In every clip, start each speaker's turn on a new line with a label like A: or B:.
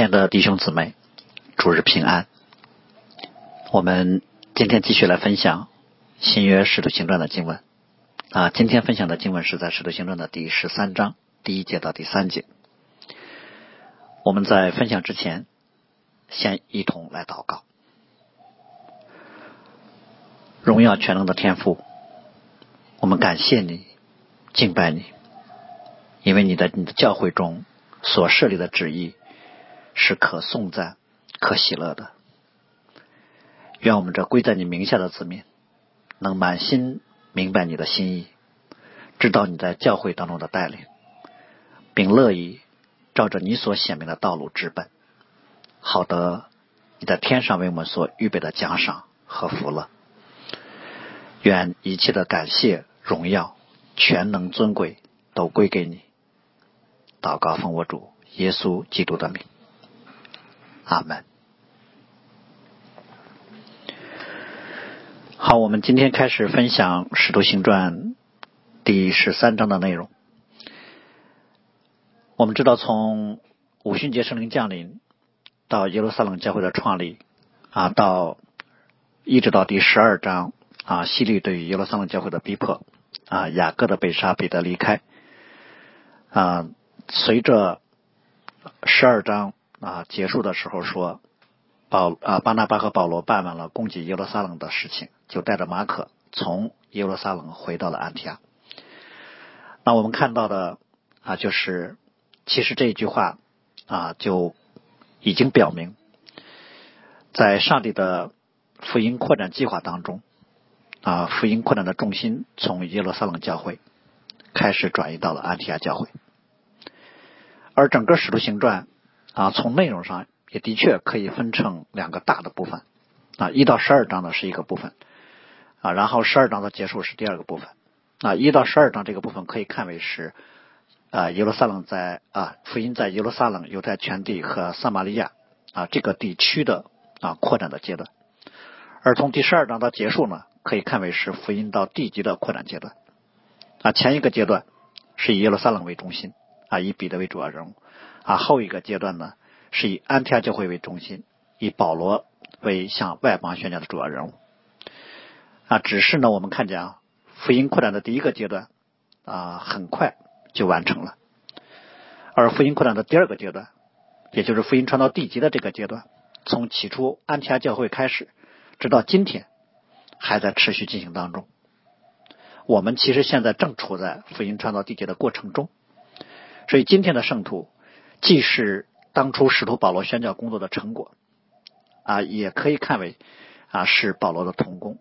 A: 亲爱的弟兄姊妹，主日平安。我们今天继续来分享新约使徒行传的经文啊。今天分享的经文是在使徒行传的第十三章第一节到第三节。我们在分享之前，先一同来祷告。荣耀全能的天父，我们感谢你，敬拜你，因为你在你的教会中所设立的旨意。是可颂赞、可喜乐的。愿我们这归在你名下的子民，能满心明白你的心意，知道你在教会当中的带领，并乐意照着你所显明的道路直奔，好得你在天上为我们所预备的奖赏和福乐。愿一切的感谢、荣耀、全能、尊贵都归给你。祷告奉我主耶稣基督的名。阿门。好，我们今天开始分享《使徒行传》第十三章的内容。我们知道，从五旬节圣灵降临到耶路撒冷教会的创立啊，到一直到第十二章啊，希律对于耶路撒冷教会的逼迫啊，雅各的被杀，彼得离开啊，随着十二章。啊，结束的时候说，保啊巴拿巴和保罗办完了攻击耶路撒冷的事情，就带着马可从耶路撒冷回到了安提亚。那我们看到的啊，就是其实这一句话啊，就已经表明，在上帝的福音扩展计划当中啊，福音扩展的重心从耶路撒冷教会开始转移到了安提亚教会，而整个使徒行传。啊，从内容上也的确可以分成两个大的部分啊，一到十二章呢是一个部分啊，然后十二章的结束是第二个部分啊，一到十二章这个部分可以看为是啊耶路撒冷在啊福音在耶路撒冷犹太全地和撒玛利亚啊这个地区的啊扩展的阶段，而从第十二章到结束呢，可以看为是福音到地级的扩展阶段啊，前一个阶段是以耶路撒冷为中心啊，以彼得为主要人物。啊，后一个阶段呢，是以安提阿教会为中心，以保罗为向外邦宣教的主要人物。啊，只是呢，我们看见啊，福音扩展的第一个阶段啊，很快就完成了，而福音扩展的第二个阶段，也就是福音传到地级的这个阶段，从起初安提阿教会开始，直到今天，还在持续进行当中。我们其实现在正处在福音传到地级的过程中，所以今天的圣徒。既是当初使徒保罗宣教工作的成果啊，也可以看为啊是保罗的同工，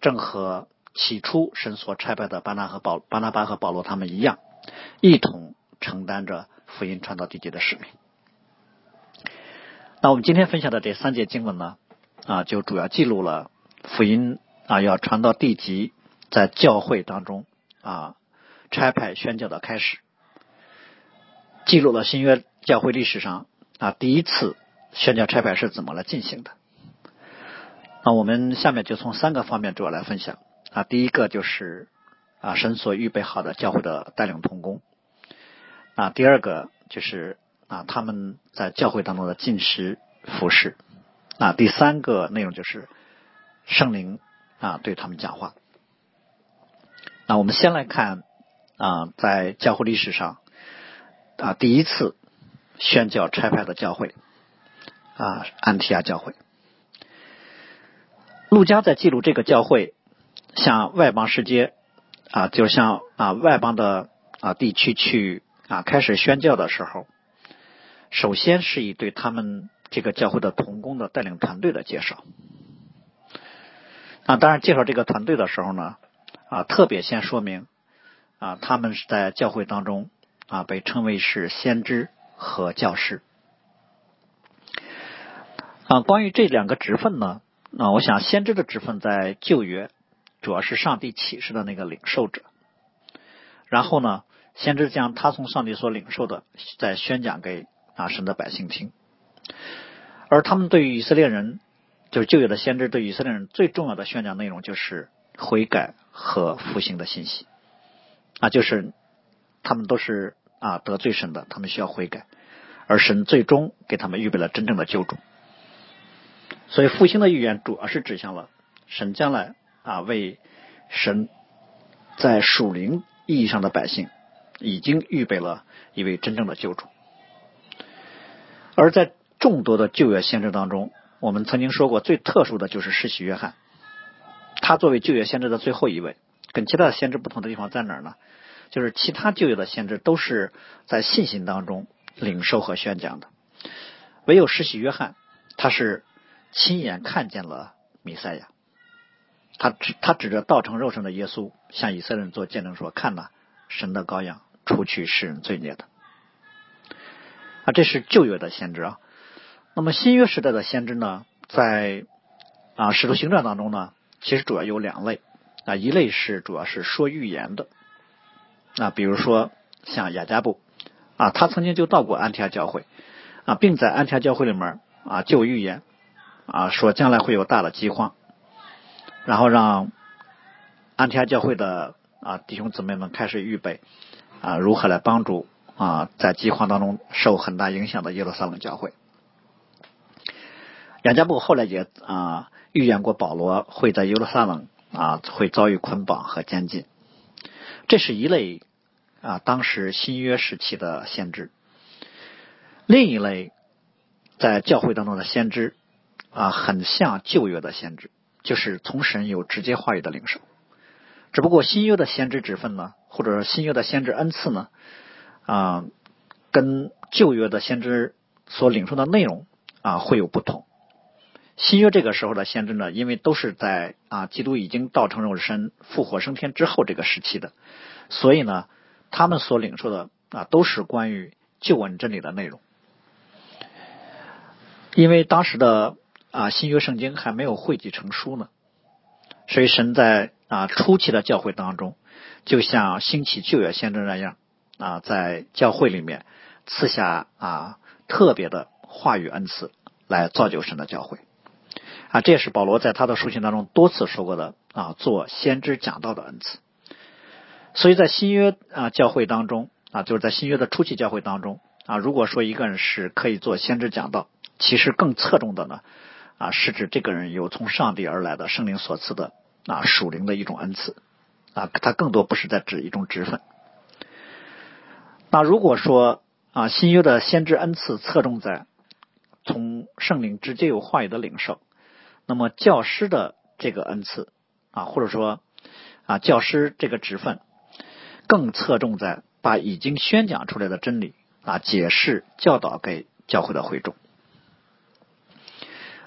A: 正和起初神所差派的巴拿和保巴拿巴和保罗他们一样，一同承担着福音传到地界的使命。那我们今天分享的这三节经文呢啊，就主要记录了福音啊要传到地级，在教会当中啊差派宣教的开始，记录了新约。教会历史上啊，第一次宣教差派是怎么来进行的？那我们下面就从三个方面主要来分享啊。第一个就是啊，神所预备好的教会的带领同工啊。第二个就是啊，他们在教会当中的进食服饰啊。第三个内容就是圣灵啊对他们讲话。那我们先来看啊，在教会历史上啊，第一次。宣教差派的教会啊，安提亚教会。陆家在记录这个教会向外邦世界啊，就像啊外邦的啊地区去啊开始宣教的时候，首先是以对他们这个教会的同工的带领团队的介绍。啊，当然介绍这个团队的时候呢，啊特别先说明啊他们是在教会当中啊被称为是先知。和教师啊，关于这两个职分呢，啊，我想先知的职分在旧约主要是上帝启示的那个领受者，然后呢，先知将他从上帝所领受的再宣讲给啊神的百姓听，而他们对于以色列人，就是旧约的先知对以色列人最重要的宣讲内容就是悔改和复兴的信息啊，就是他们都是。啊，得罪神的，他们需要悔改；而神最终给他们预备了真正的救主。所以复兴的预言主要是指向了神将来啊为神在属灵意义上的百姓已经预备了一位真正的救主。而在众多的旧约先知当中，我们曾经说过最特殊的就是施洗约翰，他作为旧约先知的最后一位，跟其他的先知不同的地方在哪儿呢？就是其他旧约的先知都是在信心当中领受和宣讲的，唯有施洗约翰，他是亲眼看见了弥赛亚，他指他指着道成肉身的耶稣向以色列人做见证说：“看呐，神的羔羊，除去世人罪孽的。”啊，这是旧约的先知啊。那么新约时代的先知呢，在啊使徒行传当中呢，其实主要有两类啊，一类是主要是说预言的。啊，比如说像雅加布啊，他曾经就到过安提阿教会啊，并在安提阿教会里面啊就预言啊，说将来会有大的饥荒，然后让安提阿教会的啊弟兄姊妹们开始预备啊如何来帮助啊在饥荒当中受很大影响的耶路撒冷教会。雅加布后来也啊预言过保罗会在耶路撒冷啊会遭遇捆绑和监禁。这是一类啊，当时新约时期的先知。另一类在教会当中的先知啊，很像旧约的先知，就是从神有直接话语的领受。只不过新约的先知职分呢，或者新约的先知恩赐呢，啊，跟旧约的先知所领受的内容啊会有不同。新约这个时候的先知呢，因为都是在啊，基督已经道成肉身、复活升天之后这个时期的，所以呢，他们所领受的啊，都是关于救恩真理的内容。因为当时的啊新约圣经还没有汇集成书呢，所以神在啊初期的教会当中，就像兴起旧约先知那样啊，在教会里面赐下啊特别的话语恩赐，来造就神的教会。啊，这也是保罗在他的书信当中多次说过的啊，做先知讲道的恩赐。所以在新约啊教会当中啊，就是在新约的初期教会当中啊，如果说一个人是可以做先知讲道，其实更侧重的呢啊，是指这个人有从上帝而来的圣灵所赐的啊属灵的一种恩赐啊，他更多不是在指一种职分。那如果说啊，新约的先知恩赐侧重在从圣灵直接有话语的领受。那么教师的这个恩赐啊，或者说啊教师这个职分，更侧重在把已经宣讲出来的真理啊解释教导给教会的会众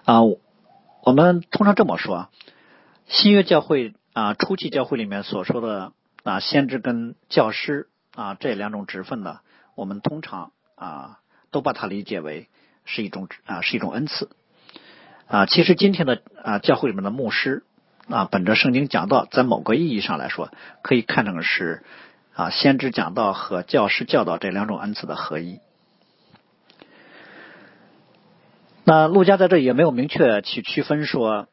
A: 啊。我们通常这么说，新约教会啊初期教会里面所说的啊先知跟教师啊这两种职分呢，我们通常啊都把它理解为是一种啊是一种恩赐。啊，其实今天的啊教会里面的牧师啊，本着圣经讲道，在某个意义上来说，可以看成是啊先知讲道和教师教导这两种恩赐的合一。那陆家在这也没有明确去区分说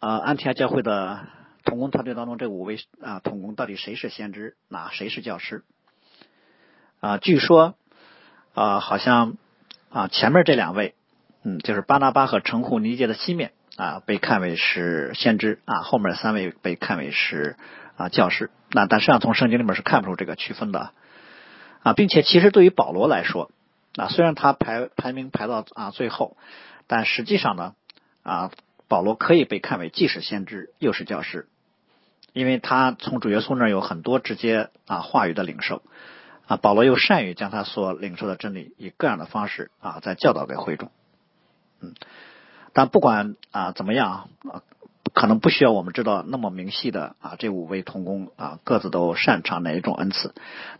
A: 啊安提阿教会的同工团队当中这五位啊同工到底谁是先知，哪谁是教师？啊，据说啊好像啊前面这两位。嗯，就是巴拿巴和城户尼杰的西面啊，被看为是先知啊，后面三位被看为是啊教师。那但实际上从圣经里面是看不出这个区分的啊，并且其实对于保罗来说啊，虽然他排排名排到啊最后，但实际上呢啊，保罗可以被看为既是先知又是教师，因为他从主耶稣那儿有很多直接啊话语的领受啊，保罗又善于将他所领受的真理以各样的方式啊在教导给会众。嗯，但不管啊怎么样啊，可能不需要我们知道那么明细的啊，这五位同工啊各自都擅长哪一种恩赐，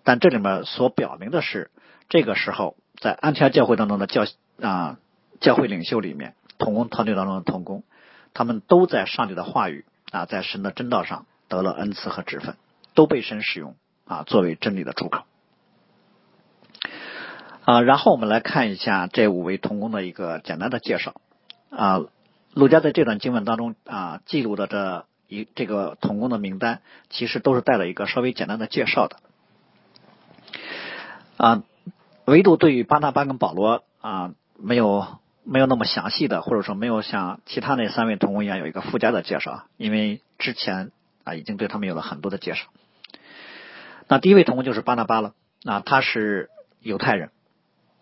A: 但这里面所表明的是，这个时候在安提阿教会当中的教啊教会领袖里面，同工团队当中的同工，他们都在上帝的话语啊，在神的真道上得了恩赐和职分，都被神使用啊作为真理的出口。啊，然后我们来看一下这五位同工的一个简单的介绍。啊，陆家在这段经文当中啊记录的这一这个同工的名单，其实都是带了一个稍微简单的介绍的。啊，唯独对于巴拿巴跟保罗啊，没有没有那么详细的，或者说没有像其他那三位同工一样有一个附加的介绍，因为之前啊已经对他们有了很多的介绍。那第一位同工就是巴拿巴了，啊，他是犹太人，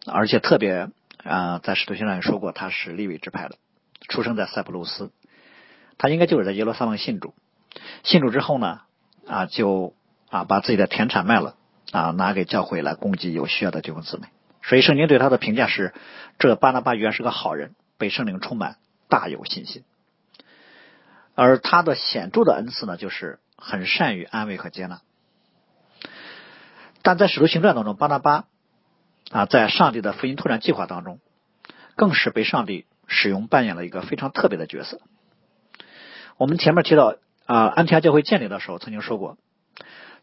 A: 而且特别啊，在使徒行传里说过他是利未支派的，出生在塞浦路斯，他应该就是在耶路撒冷信主，信主之后呢，啊就啊把自己的田产卖了。啊，拿给教会来供给有需要的弟兄姊妹。所以圣经对他的评价是：这巴拿巴原是个好人，被圣灵充满，大有信心。而他的显著的恩赐呢，就是很善于安慰和接纳。但在使徒行传当中，巴拿巴啊，在上帝的福音拓展计划当中，更是被上帝使用，扮演了一个非常特别的角色。我们前面提到啊，安提阿教会建立的时候，曾经说过。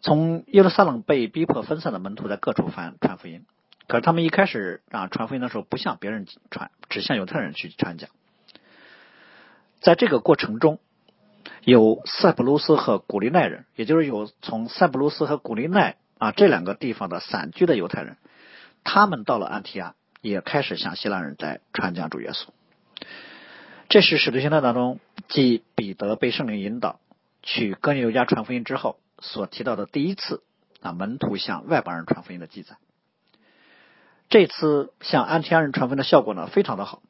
A: 从耶路撒冷被逼迫分散的门徒在各处传传福音，可是他们一开始啊传福音的时候不向别人传，只向犹太人去传讲。在这个过程中，有塞浦路斯和古利奈人，也就是有从塞浦路斯和古利奈啊这两个地方的散居的犹太人，他们到了安提亚，也开始向希腊人在传讲主耶稣。这是使徒行传当中，继彼得被圣灵引导去哥尼流家传福音之后。所提到的第一次啊，门徒向外邦人传福音的记载。这次向安提阿人传福音的效果呢，非常的好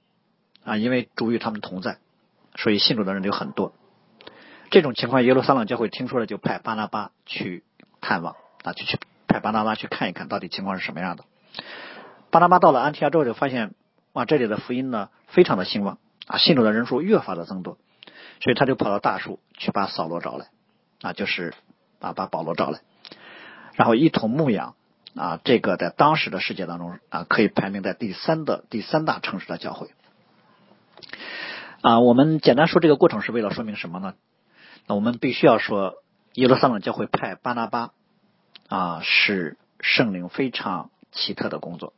A: 啊，因为主与他们同在，所以信主的人就很多。这种情况，耶路撒冷教会听说了，就派巴拿巴去探望啊，就去派巴拿巴去看一看到底情况是什么样的。巴拿巴到了安提阿之后，就发现哇，这里的福音呢，非常的兴旺啊，信主的人数越发的增多，所以他就跑到大树去把扫罗找来啊，就是。啊，把保罗找来，然后一同牧养啊，这个在当时的世界当中啊，可以排名在第三的第三大城市的教会啊。我们简单说这个过程是为了说明什么呢？那我们必须要说，耶路撒冷教会派巴拿巴啊，是圣灵非常奇特的工作。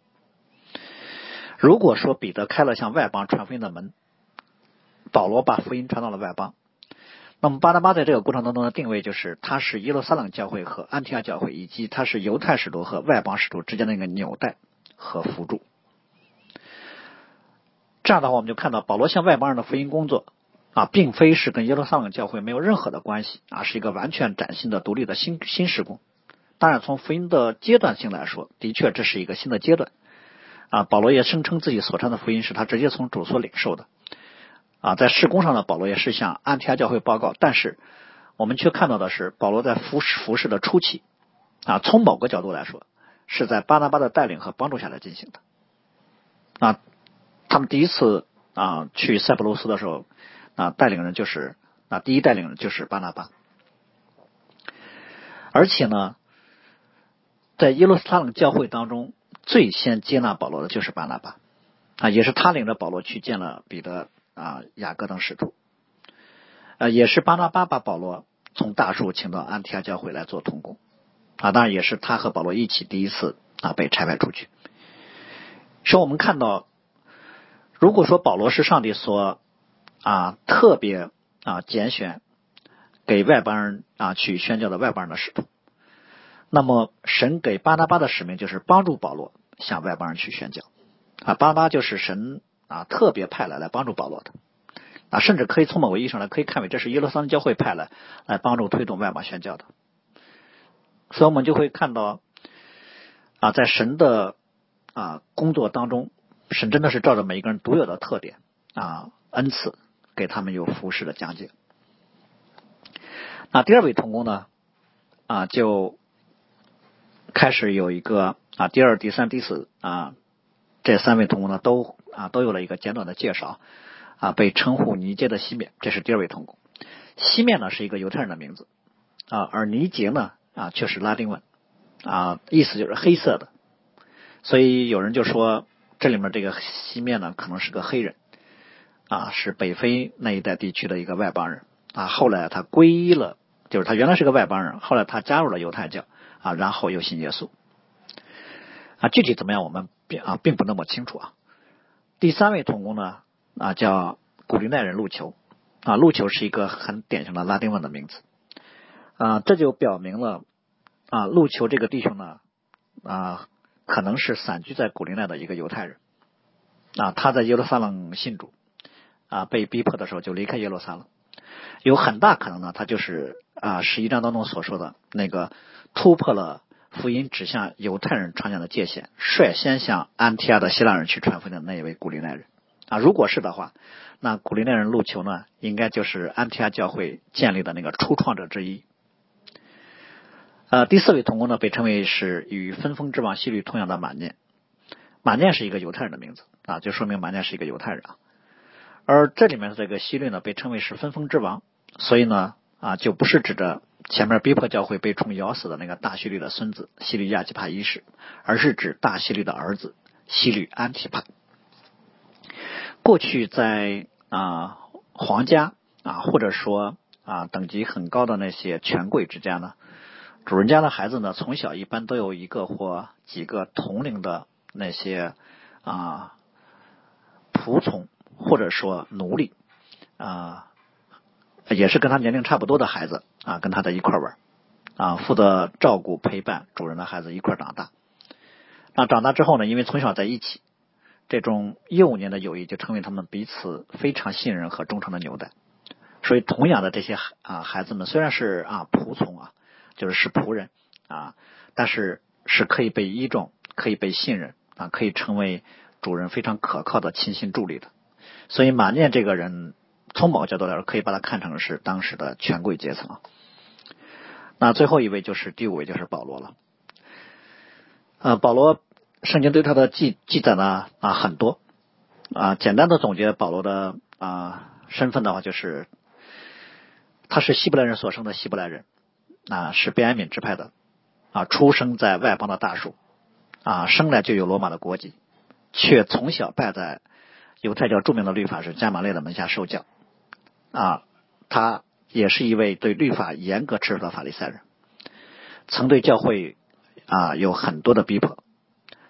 A: 如果说彼得开了向外邦传福音的门，保罗把福音传到了外邦。那么巴拿巴在这个过程当中的定位就是，他是耶路撒冷教会和安提阿教会，以及他是犹太使徒和外邦使徒之间的一个纽带和辅助。这样的话，我们就看到保罗向外邦人的福音工作啊，并非是跟耶路撒冷教会没有任何的关系啊，是一个完全崭新的、独立的新新施工。当然，从福音的阶段性来说，的确这是一个新的阶段啊。保罗也声称自己所传的福音是他直接从主所领受的。啊，在事工上呢，保罗也是向安提阿教会报告，但是我们却看到的是，保罗在服侍服侍的初期，啊，从某个角度来说，是在巴拿巴的带领和帮助下来进行的。啊，他们第一次啊去塞浦路斯的时候，啊，带领人就是啊，第一带领人就是巴拿巴，而且呢，在耶路撒冷教会当中，最先接纳保罗的就是巴拿巴，啊，也是他领着保罗去见了彼得。啊，雅各等使徒，呃，也是巴拿巴把保罗从大树请到安提阿教会来做同工，啊，当然也是他和保罗一起第一次啊被差派出去。说我们看到，如果说保罗是上帝所啊特别啊拣选给外邦人啊去宣教的外邦人的使徒，那么神给巴拿巴的使命就是帮助保罗向外邦人去宣教，啊，巴拿巴就是神。啊，特别派来来帮助保罗的啊，甚至可以从某个意义上来可以看为这是耶路撒冷教会派来来帮助推动外邦宣教的，所以我们就会看到啊，在神的啊工作当中，神真的是照着每一个人独有的特点啊恩赐给他们有服饰的讲解。那第二位同工呢啊，就开始有一个啊第二、第三、第四啊这三位同工呢都。啊，都有了一个简短的介绍啊，被称呼尼杰的西面，这是第二位同工。西面呢是一个犹太人的名字啊，而尼杰呢啊却是拉丁文啊，意思就是黑色的，所以有人就说这里面这个西面呢可能是个黑人啊，是北非那一带地区的一个外邦人啊，后来他皈依了，就是他原来是个外邦人，后来他加入了犹太教啊，然后又信耶稣。啊，具体怎么样我们并啊并不那么清楚啊。第三位同工呢啊叫古利奈人路球。啊路球是一个很典型的拉丁文的名字。啊这就表明了啊路球这个弟兄呢啊可能是散居在古林奈的一个犹太人。啊，他在耶路撒冷信主。啊，被逼迫的时候就离开耶路撒冷，有很大可能呢，他就是啊十一章当中所说的那个突破了福音指向犹太人传讲的界限，率先向安提亚的希腊人去传福音的那一位古利奈人啊，如果是的话，那古利奈人路求呢，应该就是安提亚教会建立的那个初创者之一。呃，第四位同工呢，被称为是与分封之王希律同样的马念。马念是一个犹太人的名字啊，就说明马念是一个犹太人啊。而这里面的这个希律呢，被称为是分封之王，所以呢啊，就不是指着前面逼迫教会被虫咬死的那个大西律的孙子西律亚基帕一世，而是指大西律的儿子西律安提帕。过去在啊皇家啊，或者说啊等级很高的那些权贵之家呢。主人家的孩子呢，从小一般都有一个或几个同龄的那些啊仆从或者说奴隶啊，也是跟他年龄差不多的孩子啊，跟他在一块玩啊，负责照顾陪伴主人的孩子一块长大。那长大之后呢，因为从小在一起，这种幼年的友谊就成为他们彼此非常信任和忠诚的纽带。所以，同样的这些啊孩子们虽然是啊仆从啊。就是是仆人啊，但是是可以被依重、可以被信任啊，可以成为主人非常可靠的亲信助理的。所以马念这个人，从某个角度来说，可以把他看成是当时的权贵阶层啊。那最后一位就是第五位，就是保罗了。呃，保罗圣经对他的记记载呢啊很多啊，简单的总结保罗的啊身份的话，就是他是希伯来人所生的希伯来人。啊，是贝安敏支派的啊，出生在外邦的大树啊，生来就有罗马的国籍，却从小拜在犹太教著名的律法师加马列的门下受教啊。他也是一位对律法严格持守的法利赛人，曾对教会啊有很多的逼迫，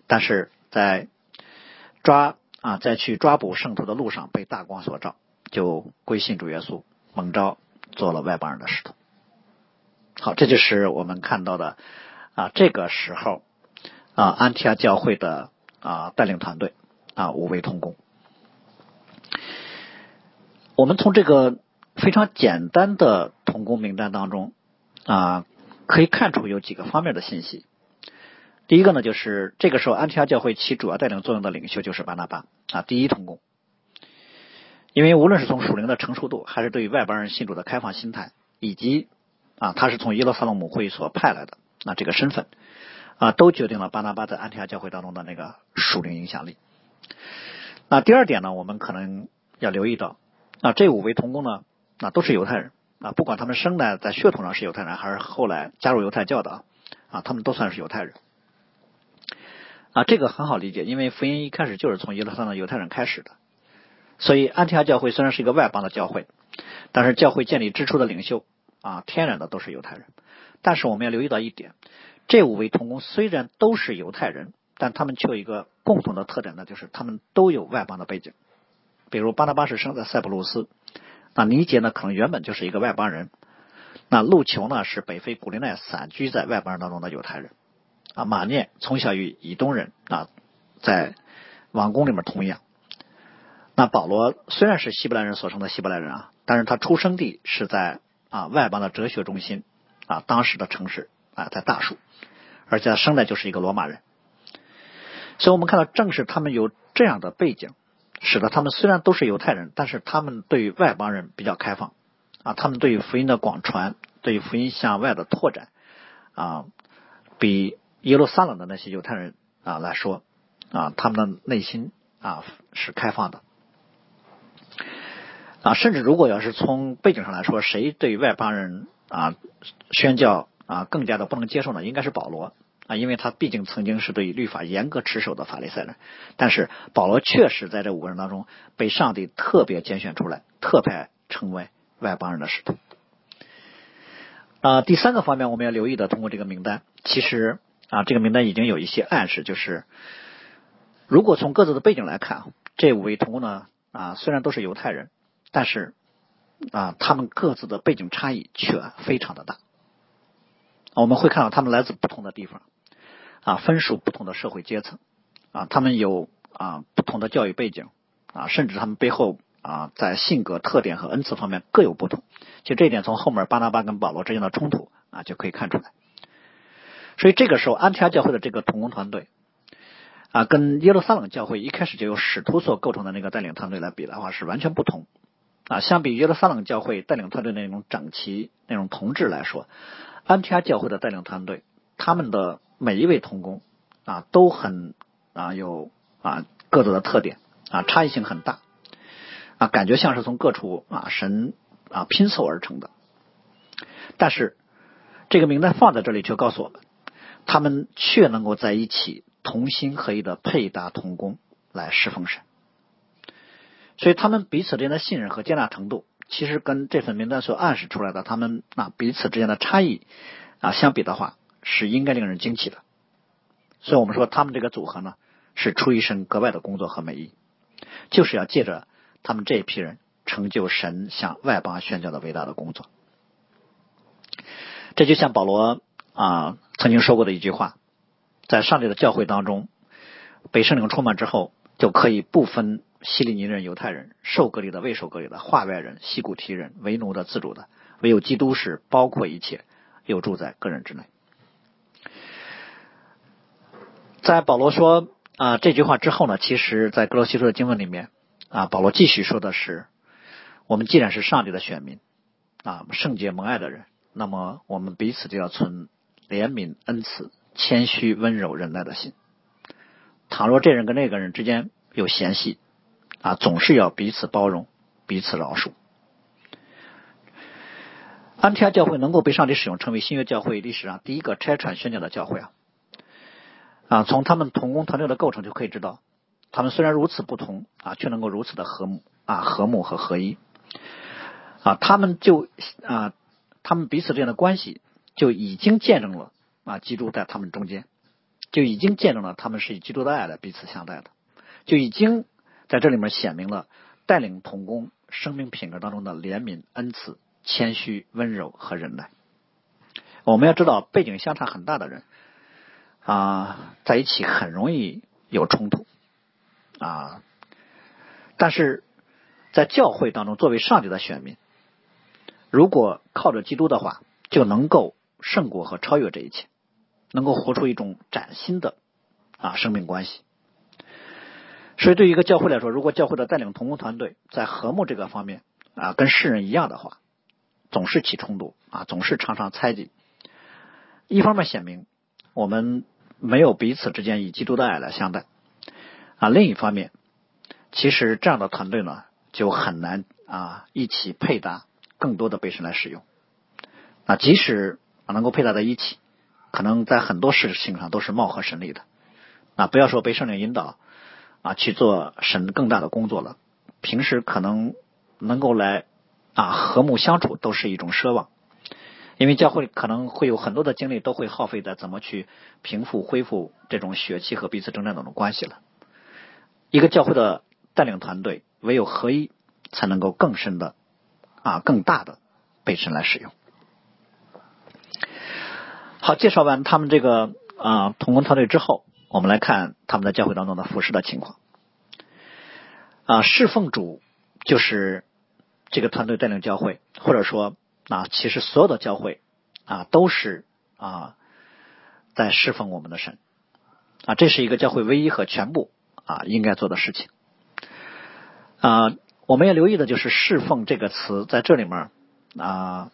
A: 但是在抓啊在去抓捕圣徒的路上被大光所照，就归信主耶稣，蒙召做了外邦人的使徒。好，这就是我们看到的啊，这个时候啊，安提阿教会的啊带领团队啊五位同工。我们从这个非常简单的同工名单当中啊，可以看出有几个方面的信息。第一个呢，就是这个时候安提阿教会起主要带领作用的领袖就是巴拿巴啊，第一同工。因为无论是从属灵的成熟度，还是对于外邦人信主的开放心态，以及啊，他是从耶路撒冷母会所派来的，那这个身份啊，都决定了巴拿巴在安提阿教会当中的那个属灵影响力。那第二点呢，我们可能要留意到，啊，这五位同工呢，啊，都是犹太人啊，不管他们生来在血统上是犹太人，还是后来加入犹太教的啊，啊他们都算是犹太人。啊，这个很好理解，因为福音一开始就是从耶路撒冷犹太人开始的，所以安提阿教会虽然是一个外邦的教会，但是教会建立之初的领袖。啊，天然的都是犹太人，但是我们要留意到一点，这五位同工虽然都是犹太人，但他们却有一个共同的特点，那就是他们都有外邦的背景。比如巴拿巴是生在塞浦路斯，那尼杰呢可能原本就是一个外邦人，那路球呢是北非古利奈散居在外邦人当中的犹太人，啊，马涅从小与以东人啊在王宫里面同养。那保罗虽然是希伯来人所生的希伯来人啊，但是他出生地是在。啊，外邦的哲学中心啊，当时的城市啊，在大树，而且他生来就是一个罗马人，所以我们看到，正是他们有这样的背景，使得他们虽然都是犹太人，但是他们对于外邦人比较开放啊，他们对于福音的广传，对于福音向外的拓展啊，比耶路撒冷的那些犹太人啊来说啊，他们的内心啊是开放的。啊，甚至如果要是从背景上来说，谁对外邦人啊宣教啊更加的不能接受呢？应该是保罗啊，因为他毕竟曾经是对律法严格持守的法利赛人。但是保罗确实在这五个人当中被上帝特别拣选出来，特派成为外邦人的使徒。啊，第三个方面我们要留意的，通过这个名单，其实啊这个名单已经有一些暗示，就是如果从各自的背景来看，这五位同工呢啊虽然都是犹太人。但是啊，他们各自的背景差异却非常的大。我们会看到他们来自不同的地方啊分属不同的社会阶层啊，他们有啊不同的教育背景啊，甚至他们背后啊在性格特点和恩赐方面各有不同。其实这一点从后面巴拿巴跟保罗之间的冲突啊就可以看出来。所以这个时候，安提阿教会的这个同工团队啊，跟耶路撒冷教会一开始就由使徒所构成的那个带领团队来比的话，是完全不同啊。相比耶路撒冷教会带领团队那种整齐、那种同志来说，安提阿教会的带领团队，他们的每一位同工啊，都很啊有啊各自的特点啊，差异性很大啊，感觉像是从各处啊神啊拼凑而成的。但是这个名单放在这里，却告诉我们。他们却能够在一起同心合意的配搭同工来侍奉神，所以他们彼此之间的信任和接纳程度，其实跟这份名单所暗示出来的他们啊彼此之间的差异啊相比的话，是应该令人惊奇的。所以我们说他们这个组合呢，是出于神格外的工作和美意，就是要借着他们这一批人成就神向外邦宣教的伟大的工作。这就像保罗。啊，曾经说过的一句话，在上帝的教会当中，被圣灵充满之后，就可以不分希利尼人、犹太人、受割礼的、未受割礼的、化外人、西古提人、为奴的、自主的，唯有基督是包括一切，又住在个人之内。在保罗说啊这句话之后呢，其实，在格罗西书的经文里面啊，保罗继续说的是：我们既然是上帝的选民啊，圣洁蒙爱的人，那么我们彼此就要存。怜悯、恩慈、谦虚、温柔、忍耐的心。倘若这人跟那个人之间有嫌隙，啊，总是要彼此包容、彼此饶恕。安提阿教会能够被上帝使用，成为新约教会历史上第一个拆传宣教的教会啊！啊，从他们同工团队的构成就可以知道，他们虽然如此不同啊，却能够如此的和睦啊、和睦和合一啊，他们就啊，他们彼此之间的关系。就已经见证了啊，基督在他们中间，就已经见证了他们是以基督的爱来彼此相待的，就已经在这里面显明了带领同工生命品格当中的怜悯、恩慈、谦虚、温柔和忍耐。我们要知道，背景相差很大的人啊，在一起很容易有冲突啊，但是在教会当中，作为上帝的选民，如果靠着基督的话，就能够。胜过和超越这一切，能够活出一种崭新的啊生命关系。所以，对于一个教会来说，如果教会的带领同工团队在和睦这个方面啊跟世人一样的话，总是起冲突啊，总是常常猜忌。一方面显明我们没有彼此之间以基督的爱来相待啊，另一方面，其实这样的团队呢就很难啊一起配搭更多的被神来使用啊，即使。能够配搭在一起，可能在很多事情上都是貌合神离的。啊，不要说被圣灵引导啊去做神更大的工作了，平时可能能够来啊和睦相处都是一种奢望，因为教会可能会有很多的精力都会耗费在怎么去平复、恢复这种血气和彼此征战等的关系了。一个教会的带领团队，唯有合一，才能够更深的啊更大的被神来使用。好，介绍完他们这个啊同工团队之后，我们来看他们在教会当中的服侍的情况。啊，侍奉主就是这个团队带领教会，或者说啊，其实所有的教会啊都是啊在侍奉我们的神啊，这是一个教会唯一和全部啊应该做的事情。啊，我们要留意的就是“侍奉”这个词在这里面啊，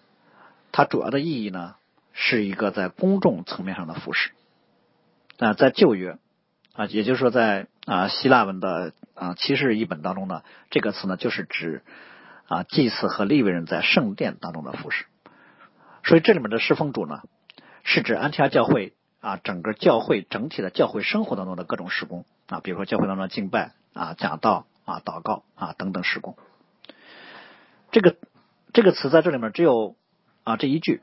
A: 它主要的意义呢。是一个在公众层面上的服饰啊，在旧约啊，也就是说在啊希腊文的啊骑士译本当中呢，这个词呢就是指啊祭祀和利未人在圣殿当中的服饰。所以这里面的侍奉主呢，是指安提阿教会啊整个教会整体的教会生活当中的各种施工啊，比如说教会当中的敬拜啊、讲道啊、祷告啊等等施工。这个这个词在这里面只有啊这一句。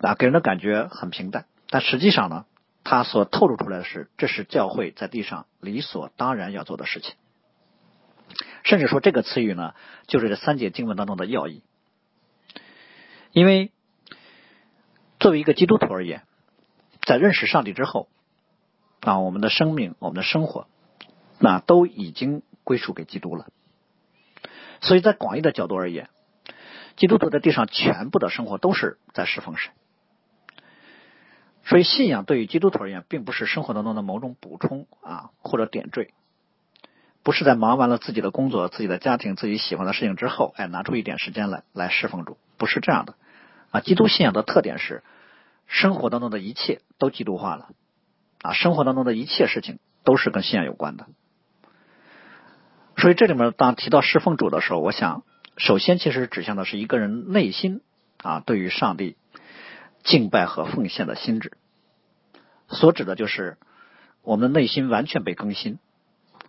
A: 啊，给人的感觉很平淡，但实际上呢，它所透露出来的是，这是教会在地上理所当然要做的事情。甚至说，这个词语呢，就是这三节经文当中的要义。因为作为一个基督徒而言，在认识上帝之后，啊，我们的生命、我们的生活，那都已经归属给基督了。所以在广义的角度而言，基督徒在地上全部的生活都是在侍奉神。所以信仰对于基督徒而言，并不是生活当中的某种补充啊，或者点缀，不是在忙完了自己的工作、自己的家庭、自己喜欢的事情之后，哎，拿出一点时间来来侍奉主，不是这样的。啊，基督信仰的特点是，生活当中的一切都基督化了，啊，生活当中的一切事情都是跟信仰有关的。所以这里面当提到侍奉主的时候，我想首先其实指向的是一个人内心啊对于上帝敬拜和奉献的心智，所指的就是我们的内心完全被更新，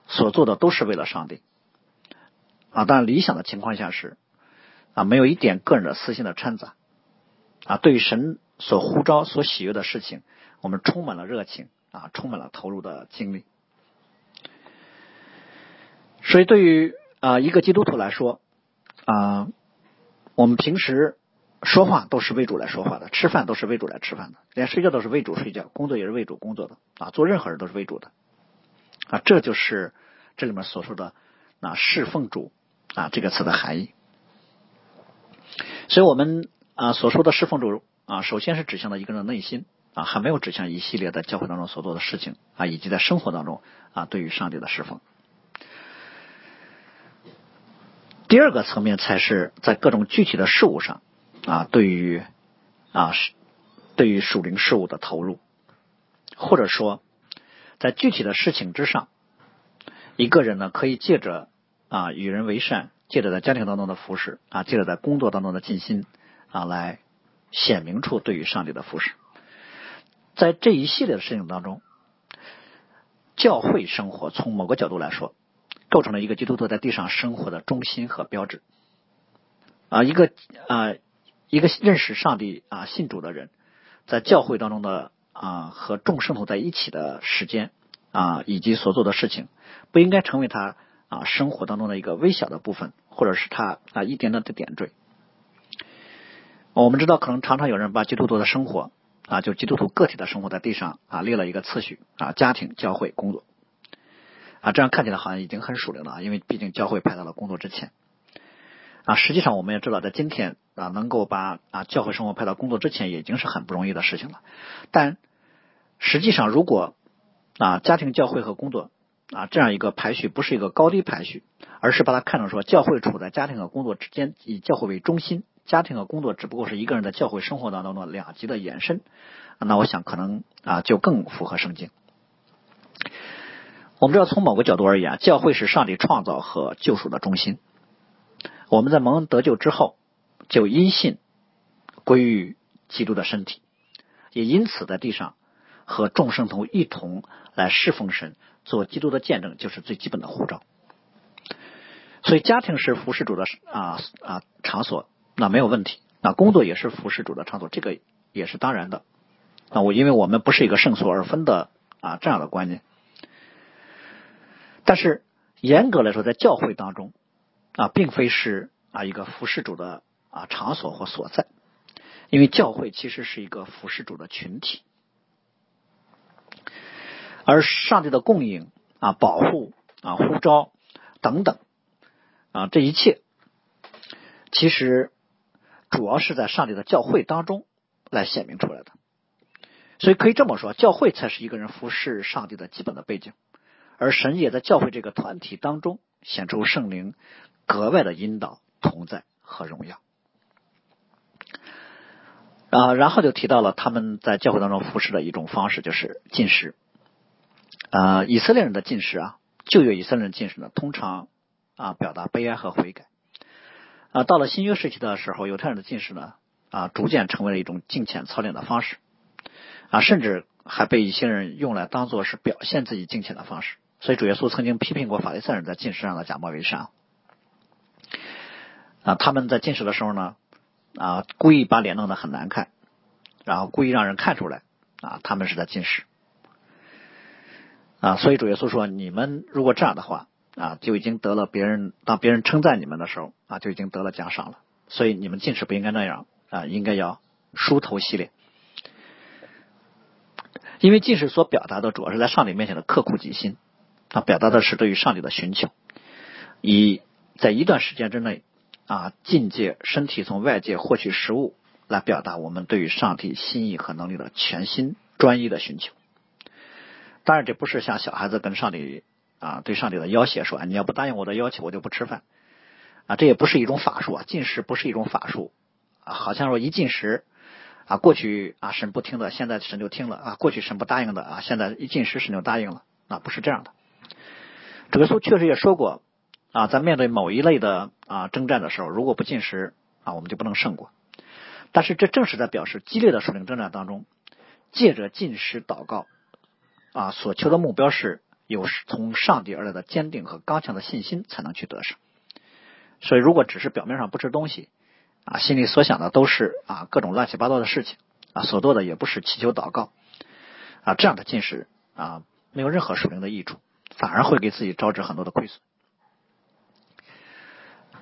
A: 所做的都是为了上帝啊。当然理想的情况下是啊没有一点个人的私心的掺杂啊，对于神所呼召、所喜悦的事情，我们充满了热情啊，充满了投入的精力。所以，对于啊一个基督徒来说，啊，我们平时说话都是为主来说话的，吃饭都是为主来吃饭的，连睡觉都是为主睡觉，工作也是为主工作的啊，做任何人都是为主的啊，这就是这里面所说的啊侍奉主啊这个词的含义。所以我们啊所说的侍奉主啊，首先是指向了一个人的内心啊，还没有指向一系列在教会当中所做的事情啊，以及在生活当中啊对于上帝的侍奉。第二个层面才是在各种具体的事物上啊，对于啊是对于属灵事物的投入，或者说在具体的事情之上，一个人呢可以借着啊与人为善，借着在家庭当中的服侍啊，借着在工作当中的尽心啊，来显明出对于上帝的服侍。在这一系列的事情当中，教会生活从某个角度来说。构成了一个基督徒在地上生活的中心和标志啊，一个啊，一个认识上帝啊、信主的人，在教会当中的啊和众圣徒在一起的时间啊，以及所做的事情，不应该成为他啊生活当中的一个微小的部分，或者是他啊一点点的点缀。我们知道，可能常常有人把基督徒的生活啊，就基督徒个体的生活在地上啊列了一个次序啊，家庭、教会、工作。啊，这样看起来好像已经很属灵了，因为毕竟教会排到了工作之前啊。实际上，我们也知道，在今天啊，能够把啊教会生活排到工作之前，已经是很不容易的事情了。但实际上，如果啊家庭、教会和工作啊这样一个排序不是一个高低排序，而是把它看成说教会处在家庭和工作之间，以教会为中心，家庭和工作只不过是一个人的教会生活当中的两极的延伸，那我想可能啊就更符合圣经。我们知道，从某个角度而言，教会是上帝创造和救赎的中心。我们在蒙恩得救之后，就因信归于基督的身体，也因此在地上和众圣徒一同来侍奉神，做基督的见证，就是最基本的护照。所以，家庭是服侍主的啊啊场所，那没有问题。那工作也是服侍主的场所，这个也是当然的。那我因为我们不是一个圣所而分的啊这样的观念。但是严格来说，在教会当中啊，并非是啊一个服侍主的啊场所或所在，因为教会其实是一个服侍主的群体，而上帝的供应啊、保护啊、呼召等等啊，这一切其实主要是在上帝的教会当中来显明出来的，所以可以这么说，教会才是一个人服侍上帝的基本的背景。而神也在教会这个团体当中显出圣灵格外的引导、同在和荣耀啊。然后就提到了他们在教会当中服侍的一种方式，就是进食啊。以色列人的进食啊，旧约以色列人进食呢，通常啊表达悲哀和悔改啊。到了新约时期的时候，犹太人的进食呢啊，逐渐成为了一种敬虔操练的方式啊，甚至还被一些人用来当做是表现自己敬虔的方式。所以主耶稣曾经批评过法利赛人在进食上的假冒伪善啊，他们在进食的时候呢啊，故意把脸弄得很难看，然后故意让人看出来啊，他们是在进食啊。所以主耶稣说，你们如果这样的话啊，就已经得了别人当别人称赞你们的时候啊，就已经得了奖赏了。所以你们进食不应该那样啊，应该要梳头洗脸。因为进食所表达的主要是在上帝面前的刻苦己心，啊，表达的是对于上帝的寻求，以在一段时间之内啊，禁戒身体从外界获取食物，来表达我们对于上帝心意和能力的全心专一的寻求。当然，这不是像小孩子跟上帝啊对上帝的要挟说，你要不答应我的要求，我就不吃饭啊，这也不是一种法术啊，进食不是一种法术啊，好像说一进食。啊，过去啊神不听的，现在神就听了啊；过去神不答应的啊，现在一进食神就答应了啊，不是这样的。主耶稣确实也说过啊，在面对某一类的啊征战的时候，如果不进食啊，我们就不能胜过。但是这正是在表示激烈的属灵征战当中，借着进食祷告啊，所求的目标是有从上帝而来的坚定和刚强的信心才能去得胜。所以，如果只是表面上不吃东西，啊，心里所想的都是啊各种乱七八糟的事情啊，所做的也不是祈求祷告啊，这样的进食啊没有任何属灵的益处，反而会给自己招致很多的亏损。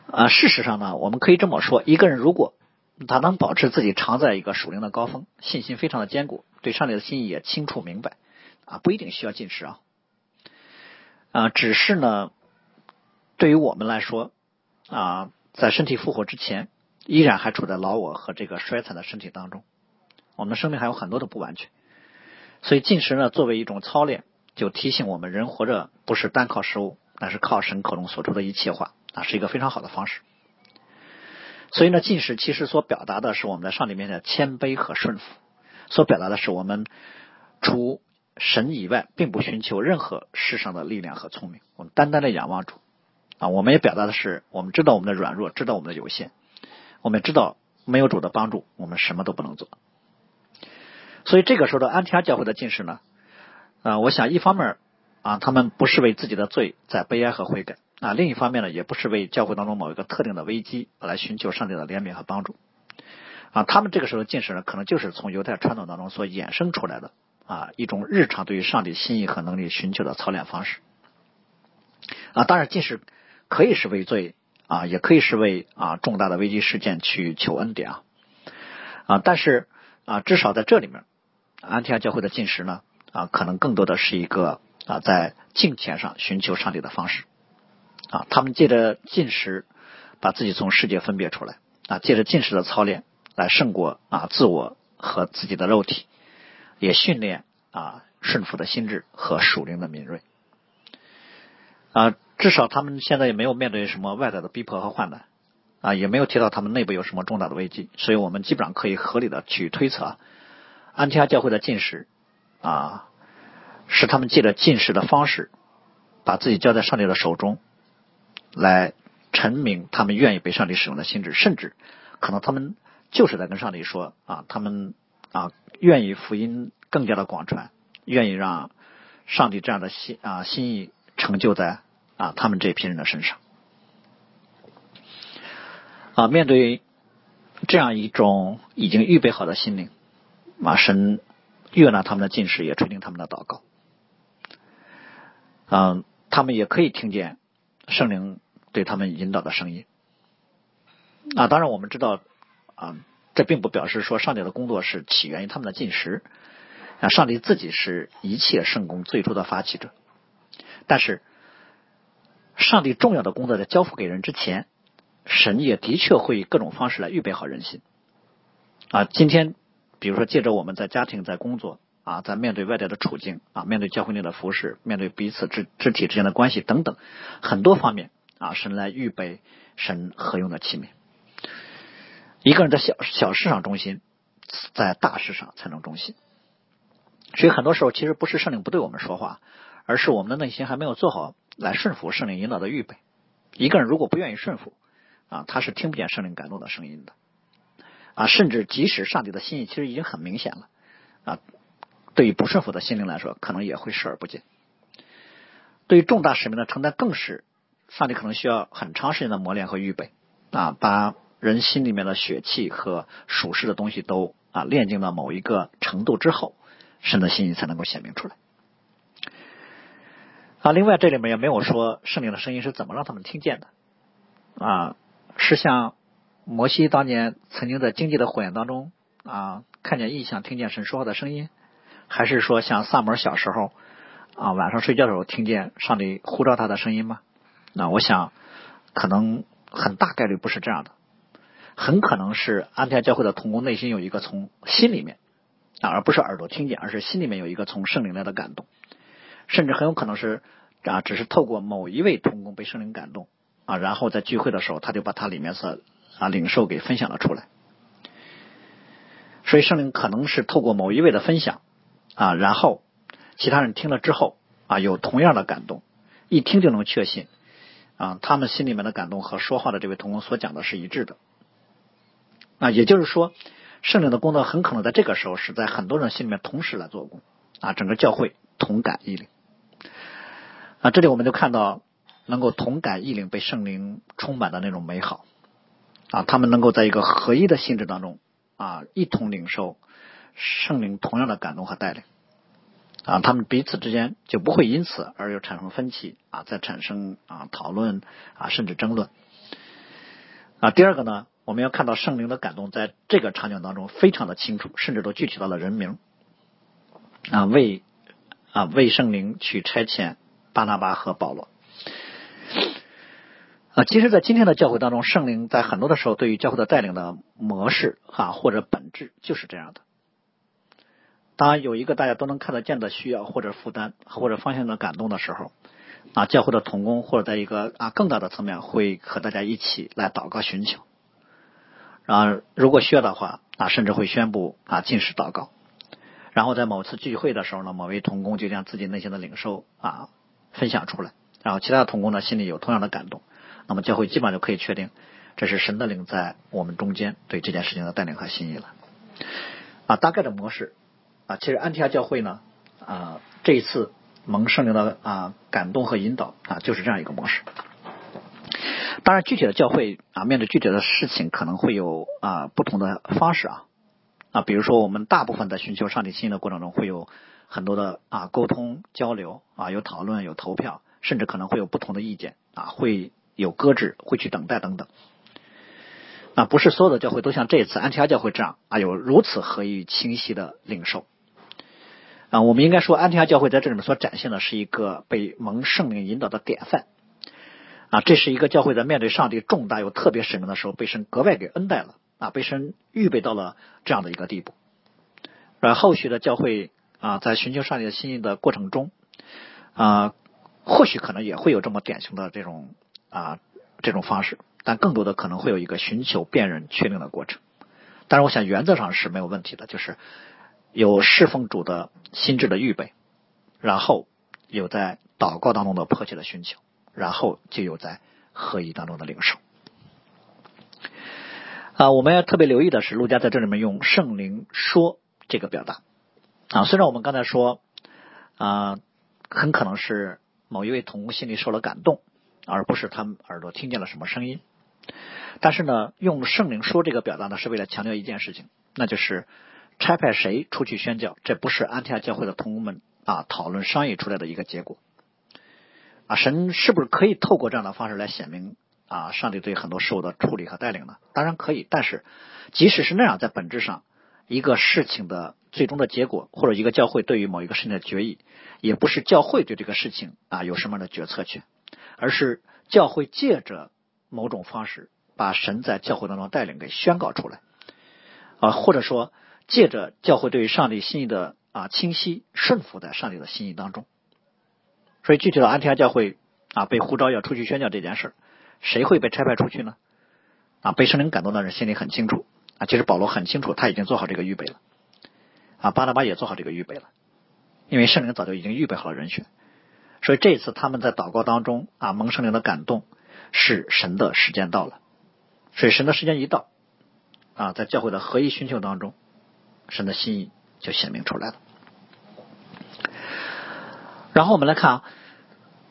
A: 啊，事实上呢，我们可以这么说：一个人如果他能保持自己常在一个属灵的高峰，信心非常的坚固，对上帝的心意也清楚明白啊，不一定需要进食啊啊，只是呢，对于我们来说啊，在身体复活之前。依然还处在老我和这个衰残的身体当中，我们生命还有很多的不完全，所以进食呢，作为一种操练，就提醒我们人活着不是单靠食物，那是靠神口中所出的一切话啊，是一个非常好的方式。所以呢，进食其实所表达的是我们在上帝面前的谦卑和顺服，所表达的是我们除神以外，并不寻求任何世上的力量和聪明，我们单单的仰望主啊。我们也表达的是，我们知道我们的软弱，知道我们的有限。我们知道没有主的帮助，我们什么都不能做。所以这个时候的安提阿教会的进士呢，啊，我想一方面啊，他们不是为自己的罪在悲哀和悔改啊；另一方面呢，也不是为教会当中某一个特定的危机来寻求上帝的怜悯和帮助啊。他们这个时候进士呢，可能就是从犹太传统当中所衍生出来的啊一种日常对于上帝心意和能力寻求的操练方式啊。当然，进士可以是为罪。啊，也可以是为啊重大的危机事件去求恩典啊，啊，但是啊，至少在这里面，安提阿教会的进食呢，啊，可能更多的是一个啊在敬虔上寻求上帝的方式啊，他们借着进食把自己从世界分别出来啊，借着进食的操练来胜过啊自我和自己的肉体，也训练啊顺服的心智和属灵的敏锐。啊。至少他们现在也没有面对什么外在的逼迫和患难，啊，也没有提到他们内部有什么重大的危机，所以我们基本上可以合理的去推测，安提阿教会的进食啊，是他们借着进食的方式，把自己交在上帝的手中，来陈明他们愿意被上帝使用的心智，甚至可能他们就是在跟上帝说啊，他们啊愿意福音更加的广传，愿意让上帝这样的心啊心意成就在。啊，他们这批人的身上，啊，面对这样一种已经预备好的心灵，啊，神悦纳他们的进士，也垂听他们的祷告，嗯，他们也可以听见圣灵对他们引导的声音。啊，当然我们知道，啊，这并不表示说上帝的工作是起源于他们的进食，啊，上帝自己是一切圣功最初的发起者，但是。上帝重要的工作在交付给人之前，神也的确会以各种方式来预备好人心。啊，今天比如说借着我们在家庭、在工作啊，在面对外在的处境啊，面对教会内的服饰，面对彼此肢肢体之间的关系等等很多方面啊，神来预备神合用的器皿。一个人在小小事上忠心，在大事上才能忠心。所以很多时候其实不是圣灵不对我们说话，而是我们的内心还没有做好。来顺服圣灵引导的预备，一个人如果不愿意顺服啊，他是听不见圣灵感动的声音的啊。甚至即使上帝的心意其实已经很明显了啊，对于不顺服的心灵来说，可能也会视而不见。对于重大使命的承担，更是上帝可能需要很长时间的磨练和预备啊，把人心里面的血气和属世的东西都啊炼净到某一个程度之后，神的心意才能够显明出来。啊，另外这里面也没有说圣灵的声音是怎么让他们听见的啊？是像摩西当年曾经在荆棘的火焰当中啊，看见异象，听见神说话的声音，还是说像萨摩尔小时候啊晚上睡觉的时候听见上帝呼召他的声音吗？那我想可能很大概率不是这样的，很可能是安提阿教会的同工内心有一个从心里面啊，而不是耳朵听见，而是心里面有一个从圣灵来的感动，甚至很有可能是啊，只是透过某一位同工被圣灵感动啊，然后在聚会的时候他就把他里面所啊领受给分享了出来。所以圣灵可能是透过某一位的分享啊，然后其他人听了之后啊，有同样的感动，一听就能确信啊，他们心里面的感动和说话的这位同工所讲的是一致的。啊，也就是说，圣灵的工作很可能在这个时候是在很多人心里面同时来做工啊，整个教会同感异灵啊，这里我们就看到能够同感异灵被圣灵充满的那种美好啊，他们能够在一个合一的性质当中。啊，一同领受圣灵同样的感动和带领啊，他们彼此之间就不会因此而又产生分歧啊，再产生啊讨论啊，甚至争论啊。第二个呢，我们要看到圣灵的感动在这个场景当中非常的清楚，甚至都具体到了人名啊，为啊为圣灵去差遣巴拿巴和保罗。啊，其实，在今天的教会当中，圣灵在很多的时候对于教会的带领的模式啊，或者本质就是这样的。当，有一个大家都能看得见的需要或者负担或者方向的感动的时候，啊，教会的同工或者在一个啊更大的层面会和大家一起来祷告寻求。啊，如果需要的话，啊，甚至会宣布啊进食祷告。然后在某次聚会的时候呢，某位同工就将自己内心的领受啊分享出来，然后其他的同工呢心里有同样的感动。那么教会基本上就可以确定，这是神的灵在我们中间对这件事情的带领和心意了。啊，大概的模式啊，其实安提阿教会呢啊，这一次蒙圣灵的啊感动和引导啊，就是这样一个模式。当然，具体的教会啊，面对具体的事情可能会有啊不同的方式啊啊，比如说我们大部分在寻求上帝心意的过程中，会有很多的啊沟通交流啊，有讨论，有投票，甚至可能会有不同的意见啊，会。有搁置，会去等待等等，啊，不是所有的教会都像这一次安提阿教会这样啊，有如此合一清晰的领受啊。我们应该说，安提阿教会在这里面所展现的是一个被蒙圣灵引导的典范啊。这是一个教会在面对上帝重大又特别使命的时候，被神格外给恩待了啊，被神预备到了这样的一个地步。而后续的教会啊，在寻求上帝的心意的过程中啊，或许可能也会有这么典型的这种。啊，这种方式，但更多的可能会有一个寻求辨认确定的过程。但是，我想原则上是没有问题的，就是有侍奉主的心智的预备，然后有在祷告当中的迫切的寻求，然后就有在合一当中的领受。啊，我们要特别留意的是，陆家在这里面用圣灵说这个表达啊，虽然我们刚才说啊，很可能是某一位同工心里受了感动。而不是他们耳朵听见了什么声音，但是呢，用圣灵说这个表达呢，是为了强调一件事情，那就是差派谁出去宣教，这不是安提阿教会的同工们啊讨论商议出来的一个结果啊。神是不是可以透过这样的方式来显明啊上帝对很多事物的处理和带领呢？当然可以，但是即使是那样，在本质上，一个事情的最终的结果，或者一个教会对于某一个事情的决议，也不是教会对这个事情啊有什么样的决策权。而是教会借着某种方式，把神在教会当中带领给宣告出来，啊，或者说借着教会对于上帝心意的啊清晰顺服在上帝的心意当中。所以具体的安提阿教会啊被呼召要出去宣教这件事谁会被差派出去呢？啊，被圣灵感动的人心里很清楚啊，其实保罗很清楚，他已经做好这个预备了，啊，巴拿巴也做好这个预备了，因为圣灵早就已经预备好了人选。所以这一次他们在祷告当中啊，蒙圣灵的感动是神的时间到了，所以神的时间一到啊，在教会的合一寻求当中，神的心意就显明出来了。然后我们来看啊，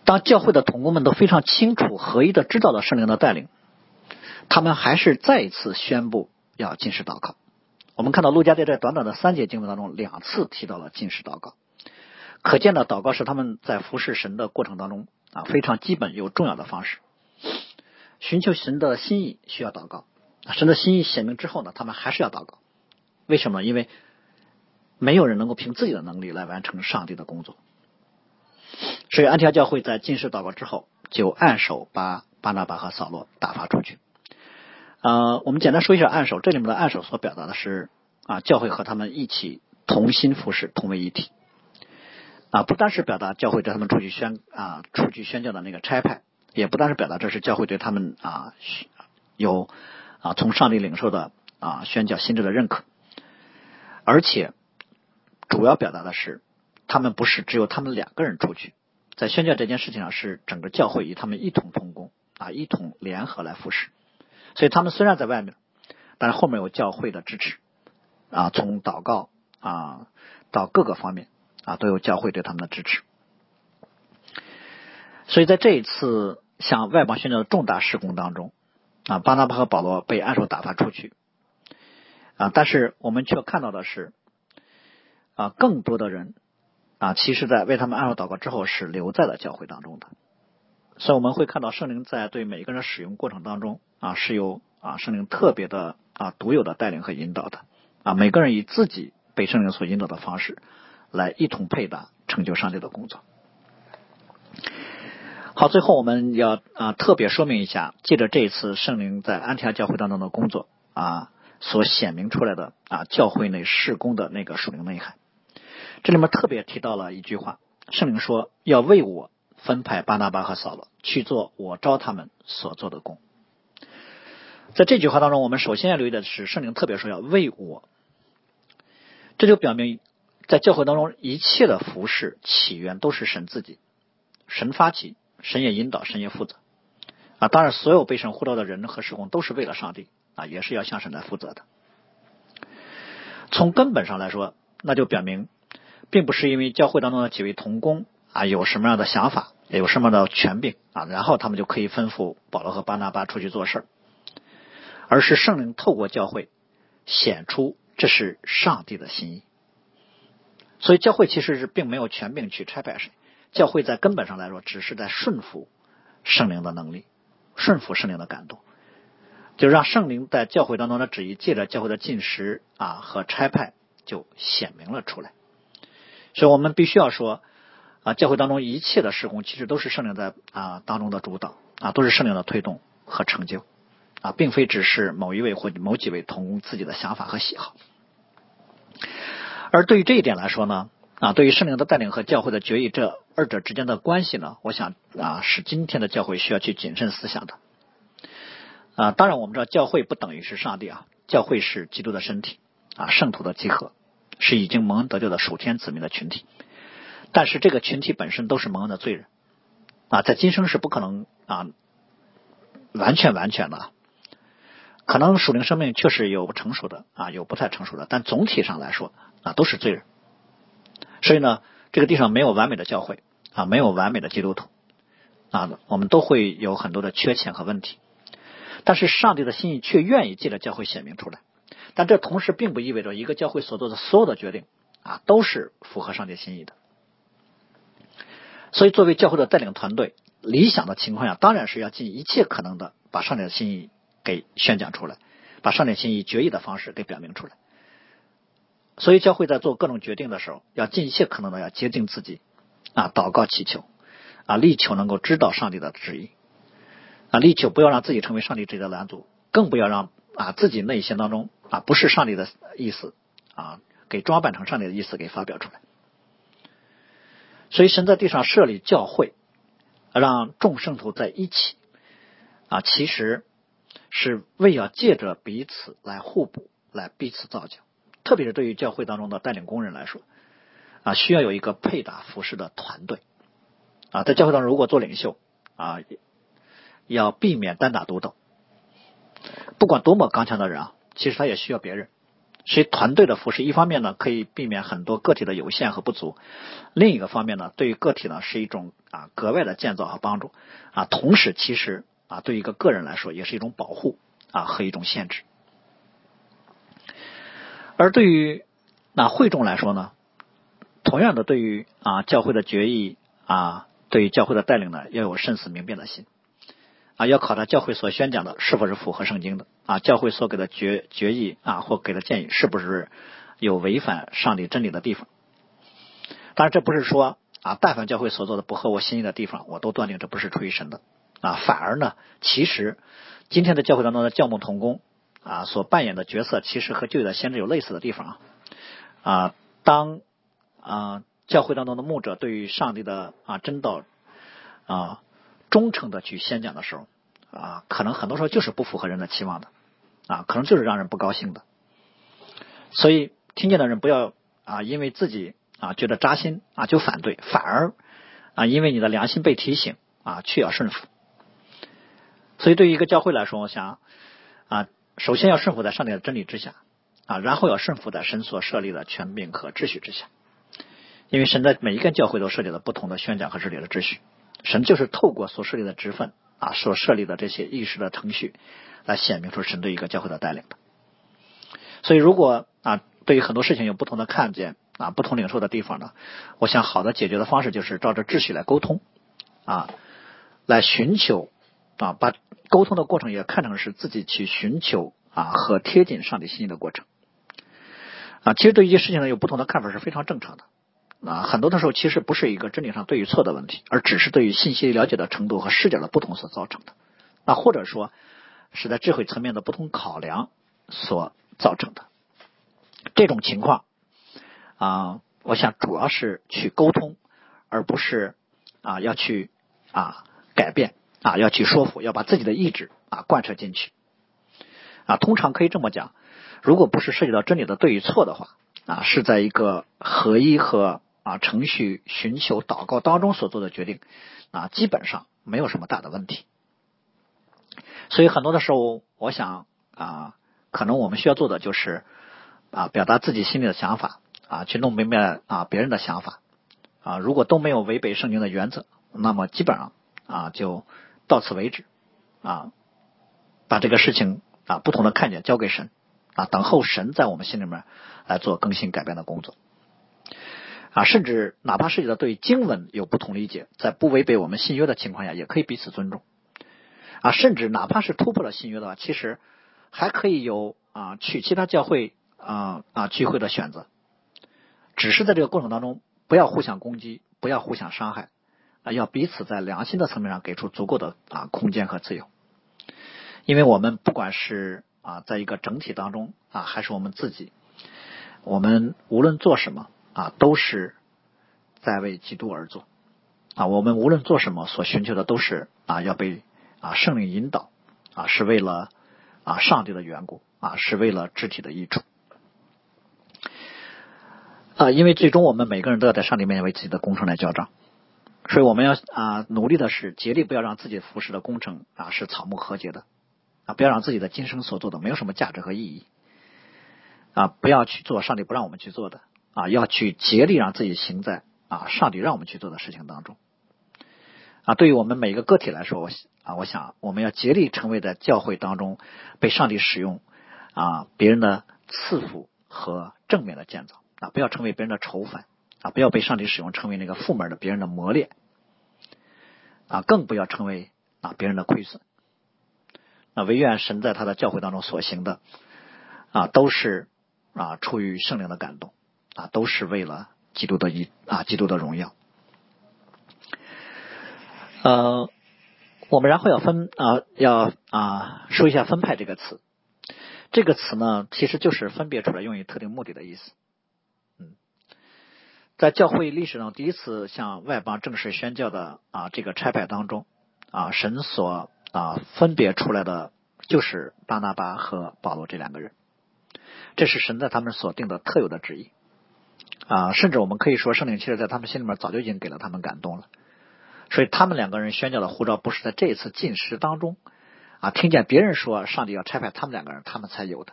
A: 当教会的同工们都非常清楚合一的知道了圣灵的带领，他们还是再一次宣布要进食祷告。我们看到路加在这短短的三节经文当中两次提到了进食祷告。可见的祷告是他们在服侍神的过程当中啊非常基本又重要的方式。寻求神的心意需要祷告，神的心意显明之后呢，他们还是要祷告。为什么？因为没有人能够凭自己的能力来完成上帝的工作。所以安提阿教会在进士祷告之后，就按手把巴拿巴和扫罗打发出去。呃，我们简单说一下按手，这里面的按手所表达的是啊，教会和他们一起同心服侍，同为一体。啊，不单是表达教会对他们出去宣啊出去宣教的那个差派，也不单是表达这是教会对他们啊有啊从上帝领受的啊宣教心智的认可，而且主要表达的是他们不是只有他们两个人出去，在宣教这件事情上是整个教会与他们一同同工啊一同联合来服侍，所以他们虽然在外面，但是后面有教会的支持啊，从祷告啊到各个方面。啊，都有教会对他们的支持，所以在这一次向外邦宣教的重大施工当中，啊，巴拿巴和保罗被按手打发出去，啊，但是我们却看到的是，啊，更多的人啊，其实在为他们按手祷告之后是留在了教会当中的，所以我们会看到圣灵在对每个人使用过程当中啊，是有啊圣灵特别的啊独有的带领和引导的，啊，每个人以自己被圣灵所引导的方式。来一同配搭成就上帝的工作。好，最后我们要啊特别说明一下，借着这一次圣灵在安提阿教会当中的工作啊，所显明出来的啊教会内事工的那个属灵内涵。这里面特别提到了一句话，圣灵说要为我分派巴拿巴和扫罗去做我招他们所做的工。在这句话当中，我们首先要留意的是，圣灵特别说要为我，这就表明。在教会当中，一切的服饰起源都是神自己，神发起，神也引导，神也负责啊。当然，所有被神呼召的人和事工都是为了上帝啊，也是要向神来负责的。从根本上来说，那就表明，并不是因为教会当中的几位同工啊有什么样的想法，有什么样的权柄啊，然后他们就可以吩咐保罗和巴拿巴出去做事儿而是圣灵透过教会显出这是上帝的心意。所以，教会其实是并没有权柄去差派谁。教会在根本上来说，只是在顺服圣灵的能力，顺服圣灵的感动，就让圣灵在教会当中的旨意，借着教会的进食啊和差派，就显明了出来。所以我们必须要说啊，教会当中一切的施工，其实都是圣灵在啊当中的主导啊，都是圣灵的推动和成就啊，并非只是某一位或某几位同工自己的想法和喜好。而对于这一点来说呢，啊，对于圣灵的带领和教会的决议这二者之间的关系呢，我想啊，是今天的教会需要去谨慎思想的。啊，当然我们知道教会不等于是上帝啊，教会是基督的身体啊，圣徒的集合，是已经蒙恩得救的属天子民的群体。但是这个群体本身都是蒙恩的罪人啊，在今生是不可能啊完全完全的，可能属灵生命确实有成熟的啊，有不太成熟的，但总体上来说。啊，都是罪人，所以呢，这个地上没有完美的教会啊，没有完美的基督徒啊，我们都会有很多的缺陷和问题。但是上帝的心意却愿意借着教会显明出来。但这同时并不意味着一个教会所做的所有的决定啊都是符合上帝心意的。所以，作为教会的带领团队，理想的情况下，当然是要尽一切可能的把上帝的心意给宣讲出来，把上帝心意决议的方式给表明出来。所以，教会在做各种决定的时候，要尽一切可能的要接近自己，啊，祷告祈求，啊，力求能够知道上帝的旨意，啊，力求不要让自己成为上帝旨意的拦阻，更不要让啊自己内心当中啊不是上帝的意思啊给装扮成上帝的意思给发表出来。所以，神在地上设立教会，让众圣徒在一起，啊，其实是为要借着彼此来互补，来彼此造就。特别是对于教会当中的带领工人来说，啊，需要有一个配搭服饰的团队，啊，在教会当中如果做领袖，啊，要避免单打独斗。不管多么刚强的人啊，其实他也需要别人。所以团队的服饰，一方面呢可以避免很多个体的有限和不足，另一个方面呢，对于个体呢是一种啊格外的建造和帮助，啊，同时其实啊对于一个个人来说也是一种保护啊和一种限制。而对于那会众来说呢，同样的，对于啊教会的决议啊，对于教会的带领呢，要有慎思明辨的心啊，要考察教会所宣讲的是否是符合圣经的啊，教会所给的决决议啊或给的建议是不是有违反上帝真理的地方。当然，这不是说啊，但凡教会所做的不合我心意的地方，我都断定这不是出于神的啊。反而呢，其实今天的教会当中的教牧同工啊，所扮演的角色，其实和旧约的先知有类似的地方啊。当啊，教会当中的牧者对于上帝的啊真道啊忠诚的去宣讲的时候啊，可能很多时候就是不符合人的期望的啊，可能就是让人不高兴的。所以听见的人不要啊，因为自己啊觉得扎心啊就反对，反而啊因为你的良心被提醒啊，却要顺服。所以对于一个教会来说，我想啊，首先要顺服在上帝的真理之下。啊，然后要顺服在神所设立的权柄和秩序之下，因为神在每一个教会都设立了不同的宣讲和治理的秩序，神就是透过所设立的职分啊，所设立的这些意识的程序，来显明出神对一个教会的带领的。所以，如果啊，对于很多事情有不同的看见啊，不同领受的地方呢，我想好的解决的方式就是照着秩序来沟通啊，来寻求啊，把沟通的过程也看成是自己去寻求啊和贴近上帝心意的过程。啊，其实对一些事情呢，有不同的看法是非常正常的。啊，很多的时候其实不是一个真理上对与错的问题，而只是对于信息了解的程度和视角的不同所造成的。那或者说是在智慧层面的不同考量所造成的这种情况啊，我想主要是去沟通，而不是啊要去啊改变啊要去说服，要把自己的意志啊贯彻进去。啊，通常可以这么讲。如果不是涉及到真理的对与错的话，啊，是在一个合一和啊程序寻求祷告当中所做的决定，啊，基本上没有什么大的问题。所以很多的时候，我想啊，可能我们需要做的就是啊，表达自己心里的想法，啊，去弄明白啊别人的想法，啊，如果都没有违背圣经的原则，那么基本上啊就到此为止，啊，把这个事情啊不同的看见交给神。啊，等候神在我们心里面来做更新改变的工作，啊，甚至哪怕涉及到对经文有不同理解，在不违背我们信约的情况下，也可以彼此尊重，啊，甚至哪怕是突破了信约的话，其实还可以有啊去其他教会啊啊聚会的选择，只是在这个过程当中，不要互相攻击，不要互相伤害，啊，要彼此在良心的层面上给出足够的啊空间和自由，因为我们不管是。啊，在一个整体当中啊，还是我们自己，我们无论做什么啊，都是在为基督而做啊。我们无论做什么，所寻求的都是啊，要被啊圣灵引导啊，是为了啊上帝的缘故啊，是为了肢体的益处啊。因为最终我们每个人都要在上帝面前为自己的工程来交账，所以我们要啊努力的是竭力不要让自己服侍的工程啊是草木和结的。啊，不要让自己的今生所做的没有什么价值和意义。啊，不要去做上帝不让我们去做的。啊，要去竭力让自己行在啊上帝让我们去做的事情当中。啊，对于我们每个个体来说，我啊，我想我们要竭力成为在教会当中被上帝使用啊别人的赐福和正面的建造。啊，不要成为别人的仇犯。啊，不要被上帝使用成为那个负面的别人的磨练。啊，更不要成为啊别人的亏损。啊，唯愿神在他的教会当中所行的啊，都是啊出于圣灵的感动啊，都是为了基督的一啊基督的荣耀。呃，我们然后要分啊要啊说一下分派这个词，这个词呢其实就是分别出来用于特定目的的意思。嗯，在教会历史上第一次向外邦正式宣教的啊这个差派当中啊，神所。啊，分别出来的就是巴拿巴和保罗这两个人，这是神在他们所定的特有的旨意啊，甚至我们可以说，圣灵其实在他们心里面早就已经给了他们感动了，所以他们两个人宣教的护照不是在这一次进食当中啊，听见别人说上帝要差派他们两个人，他们才有的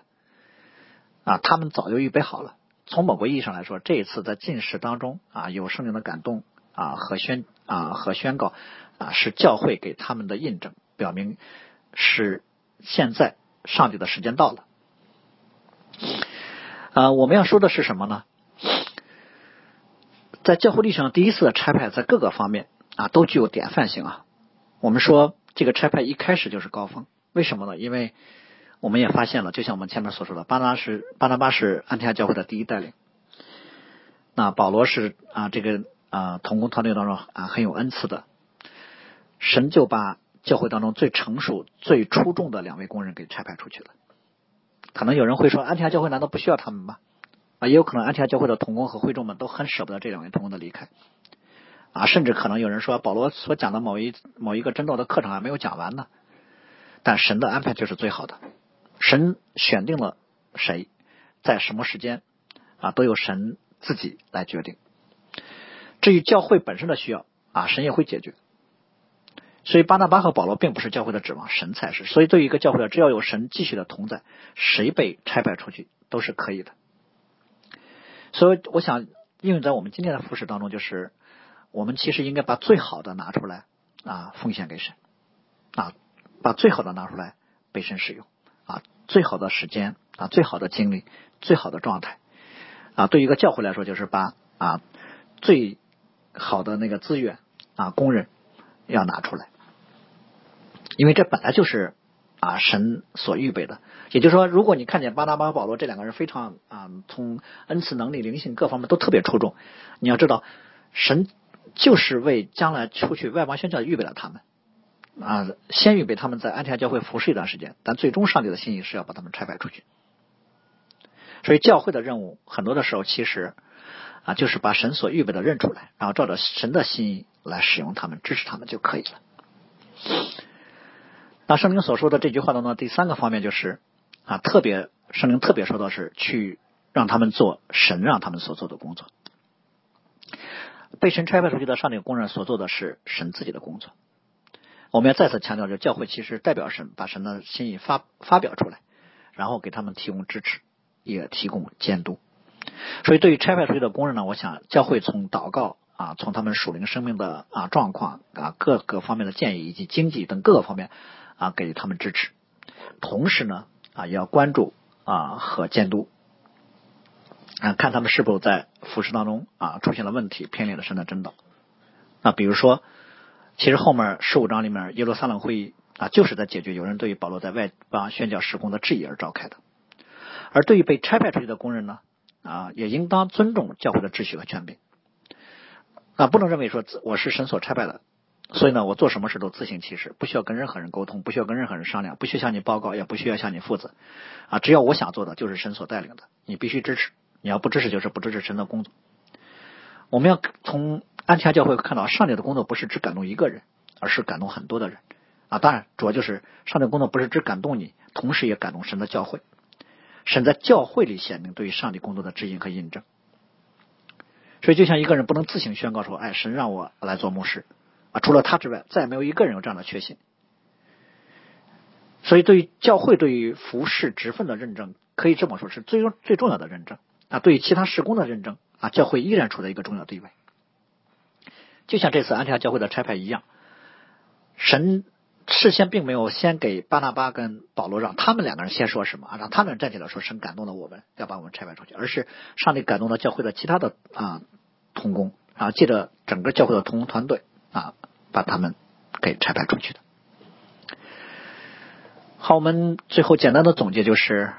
A: 啊，他们早就预备好了。从某个意义上来说，这一次在进食当中啊，有圣灵的感动啊和宣啊和宣告啊，是教会给他们的印证。表明是现在上帝的时间到了。啊，我们要说的是什么呢？在教会历史上第一次的差派，在各个方面啊都具有典范性啊。我们说这个差派一开始就是高峰，为什么呢？因为我们也发现了，就像我们前面所说的，巴拿是巴拿巴是安提阿教会的第一代领，那保罗是啊这个啊同工团队当中啊很有恩赐的，神就把教会当中最成熟、最出众的两位工人给差派出去了。可能有人会说，安提阿教会难道不需要他们吗？也有可能安提阿教会的同工和会众们都很舍不得这两位同工的离开。啊，甚至可能有人说，保罗所讲的某一某一个真道的课程还没有讲完呢。但神的安排就是最好的，神选定了谁，在什么时间，啊，都由神自己来决定。至于教会本身的需要，啊，神也会解决。所以巴拿巴和保罗并不是教会的指望，神才是。所以对于一个教会的，只要有神继续的同在，谁被拆派出去都是可以的。所以我想应用在我们今天的服饰当中，就是我们其实应该把最好的拿出来啊，奉献给神啊，把最好的拿出来被神使用啊，最好的时间啊，最好的精力，最好的状态啊，对于一个教会来说，就是把啊最好的那个资源啊，工人要拿出来。因为这本来就是啊神所预备的，也就是说，如果你看见巴拿巴和保罗这两个人非常啊从恩赐能力、灵性各方面都特别出众，你要知道，神就是为将来出去外邦宣教预备了他们啊，先预备他们在安提阿教会服侍一段时间，但最终上帝的心意是要把他们差派出去。所以教会的任务很多的时候其实啊就是把神所预备的认出来，然后照着神的心意来使用他们、支持他们就可以了。那圣灵所说的这句话当中，第三个方面就是啊，特别圣灵特别说到是去让他们做神让他们所做的工作。被神差派出去的上帝工人所做的是神自己的工作。我们要再次强调，就教会其实代表神，把神的心意发发表出来，然后给他们提供支持，也提供监督。所以，对于差派出去的工人呢，我想教会从祷告啊，从他们属灵生命的啊状况啊各个方面的建议，以及经济等各个方面。啊，给予他们支持，同时呢，啊，也要关注啊和监督，啊，看他们是否在服饰当中啊出现了问题，偏离了神的真道。那比如说，其实后面十五章里面耶路撒冷会议啊，就是在解决有人对于保罗在外邦宣教施工的质疑而召开的。而对于被差派出去的工人呢，啊，也应当尊重教会的秩序和权柄，啊，不能认为说我是神所差派的。所以呢，我做什么事都自行其事，不需要跟任何人沟通，不需要跟任何人商量，不需要向你报告，也不需要向你负责，啊，只要我想做的就是神所带领的，你必须支持，你要不支持就是不支持神的工作。我们要从安提阿教会看到，上帝的工作不是只感动一个人，而是感动很多的人，啊，当然主要就是上帝工作不是只感动你，同时也感动神的教会，神在教会里显明对于上帝工作的指引和印证。所以就像一个人不能自行宣告说，哎，神让我来做牧师。啊，除了他之外，再也没有一个人有这样的确信。所以，对于教会对于服饰职分的认证，可以这么说，是最最重要的认证。啊，对于其他施工的认证，啊，教会依然处在一个重要地位。就像这次安提阿教会的拆派一样，神事先并没有先给巴拿巴跟保罗让他们两个人先说什么啊，让他们站起来说神感动了我们要把我们拆派出去，而是上帝感动了教会的其他的啊同工啊，借着整个教会的同工团队。啊，把他们给拆派出去的。好，我们最后简单的总结就是，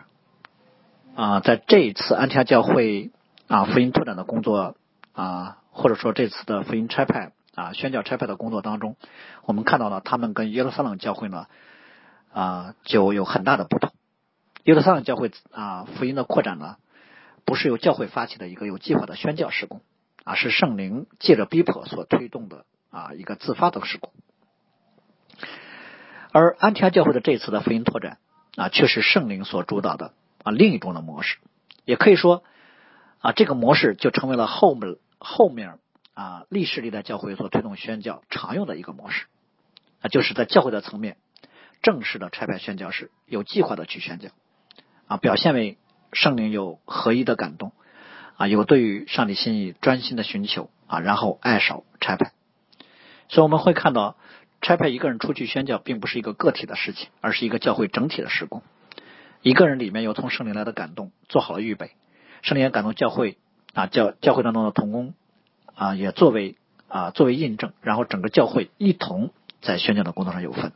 A: 啊，在这一次安提阿教会啊福音拓展的工作啊，或者说这次的福音拆派啊宣教拆派的工作当中，我们看到了他们跟耶路撒冷教会呢啊就有很大的不同。耶路撒冷教会啊福音的扩展呢，不是由教会发起的一个有计划的宣教施工，而是圣灵借着逼迫所推动的。啊，一个自发的事故。而安提阿教会的这次的福音拓展啊，却是圣灵所主导的啊另一种的模式。也可以说啊，这个模式就成为了后面后面啊历史历代教会所推动宣教常用的一个模式啊，就是在教会的层面正式的差派宣教士，有计划的去宣教啊，表现为圣灵有合一的感动啊，有对于上帝心意专心的寻求啊，然后爱手差派。所以我们会看到，差派一个人出去宣教，并不是一个个体的事情，而是一个教会整体的施工。一个人里面有从圣灵来的感动，做好了预备，圣灵也感动教会啊，教教会当中的同工啊，也作为啊作为印证，然后整个教会一同在宣教的工作上有份。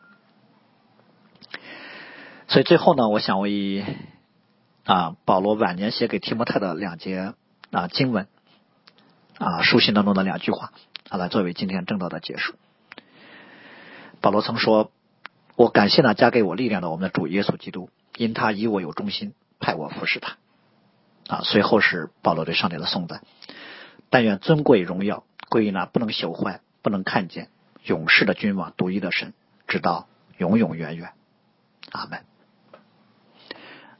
A: 所以最后呢，我想为啊保罗晚年写给提摩太的两节啊经文啊书信当中的两句话啊来作为今天正道的结束。保罗曾说：“我感谢那加给我力量的我们的主耶稣基督，因他以我有忠心，派我服侍他。”啊，随后是保罗对上帝的颂赞：“但愿尊贵荣耀归于那不能朽坏、不能看见、永世的君王、独一的神，直到永永远远。”阿门。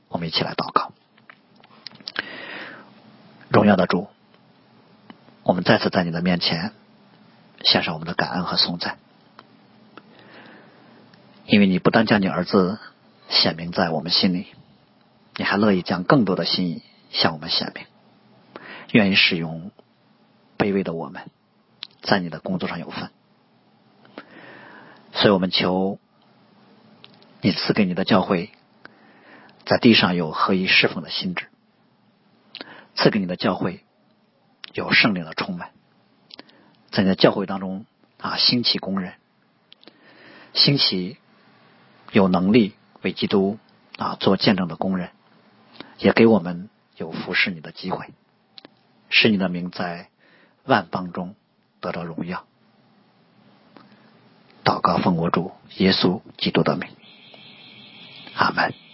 A: 我们一起来祷告：荣耀的主，我们再次在你的面前献上我们的感恩和颂赞。因为你不但将你儿子显明在我们心里，你还乐意将更多的心意向我们显明，愿意使用卑微的我们，在你的工作上有份。所以我们求你赐给你的教会，在地上有合一侍奉的心智，赐给你的教会有圣灵的充满，在你的教会当中啊兴起工人，兴起。有能力为基督啊做见证的工人，也给我们有服侍你的机会，使你的名在万邦中得到荣耀。祷告奉我主耶稣基督的名，阿门。